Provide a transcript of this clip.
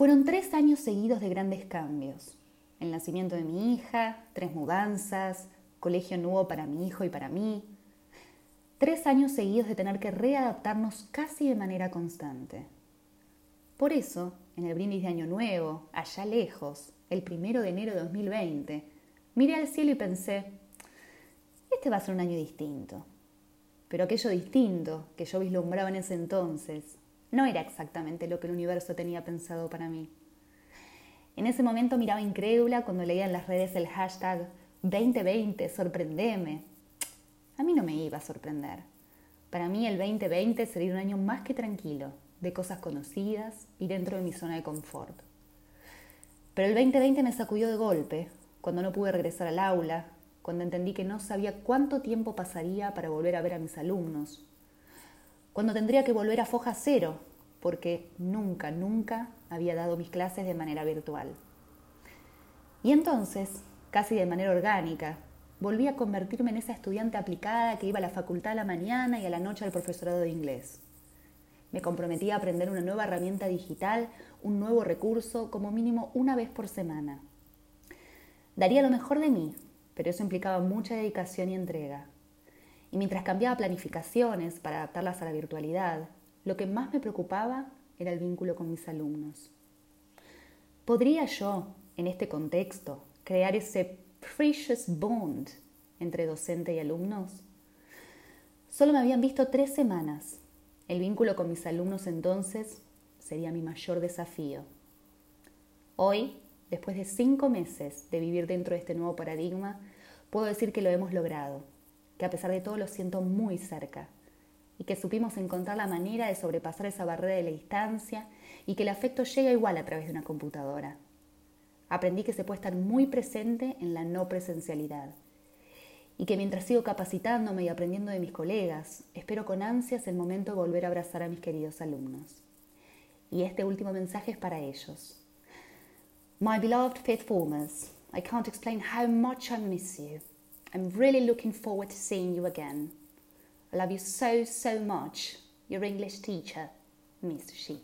Fueron tres años seguidos de grandes cambios. El nacimiento de mi hija, tres mudanzas, colegio nuevo para mi hijo y para mí. Tres años seguidos de tener que readaptarnos casi de manera constante. Por eso, en el brindis de Año Nuevo, allá lejos, el primero de enero de 2020, miré al cielo y pensé, este va a ser un año distinto. Pero aquello distinto que yo vislumbraba en ese entonces no era exactamente lo que el universo tenía pensado para mí. En ese momento miraba incrédula cuando leía en las redes el hashtag 2020, sorprendeme. A mí no me iba a sorprender. Para mí el 2020 sería un año más que tranquilo, de cosas conocidas y dentro de mi zona de confort. Pero el 2020 me sacudió de golpe, cuando no pude regresar al aula, cuando entendí que no sabía cuánto tiempo pasaría para volver a ver a mis alumnos, cuando tendría que volver a foja cero, porque nunca, nunca había dado mis clases de manera virtual. Y entonces, casi de manera orgánica, volví a convertirme en esa estudiante aplicada que iba a la facultad a la mañana y a la noche al profesorado de inglés. Me comprometí a aprender una nueva herramienta digital, un nuevo recurso, como mínimo una vez por semana. Daría lo mejor de mí, pero eso implicaba mucha dedicación y entrega. Y mientras cambiaba planificaciones para adaptarlas a la virtualidad, lo que más me preocupaba era el vínculo con mis alumnos. ¿Podría yo, en este contexto, crear ese precious bond entre docente y alumnos? Solo me habían visto tres semanas. El vínculo con mis alumnos entonces sería mi mayor desafío. Hoy, después de cinco meses de vivir dentro de este nuevo paradigma, puedo decir que lo hemos logrado que a pesar de todo lo siento muy cerca y que supimos encontrar la manera de sobrepasar esa barrera de la distancia y que el afecto llega igual a través de una computadora. Aprendí que se puede estar muy presente en la no presencialidad y que mientras sigo capacitándome y aprendiendo de mis colegas, espero con ansias el momento de volver a abrazar a mis queridos alumnos. Y este último mensaje es para ellos. My beloved fifth formers, I can't explain how much I miss you. I'm really looking forward to seeing you again. I love you so, so much. Your English teacher, Miss She.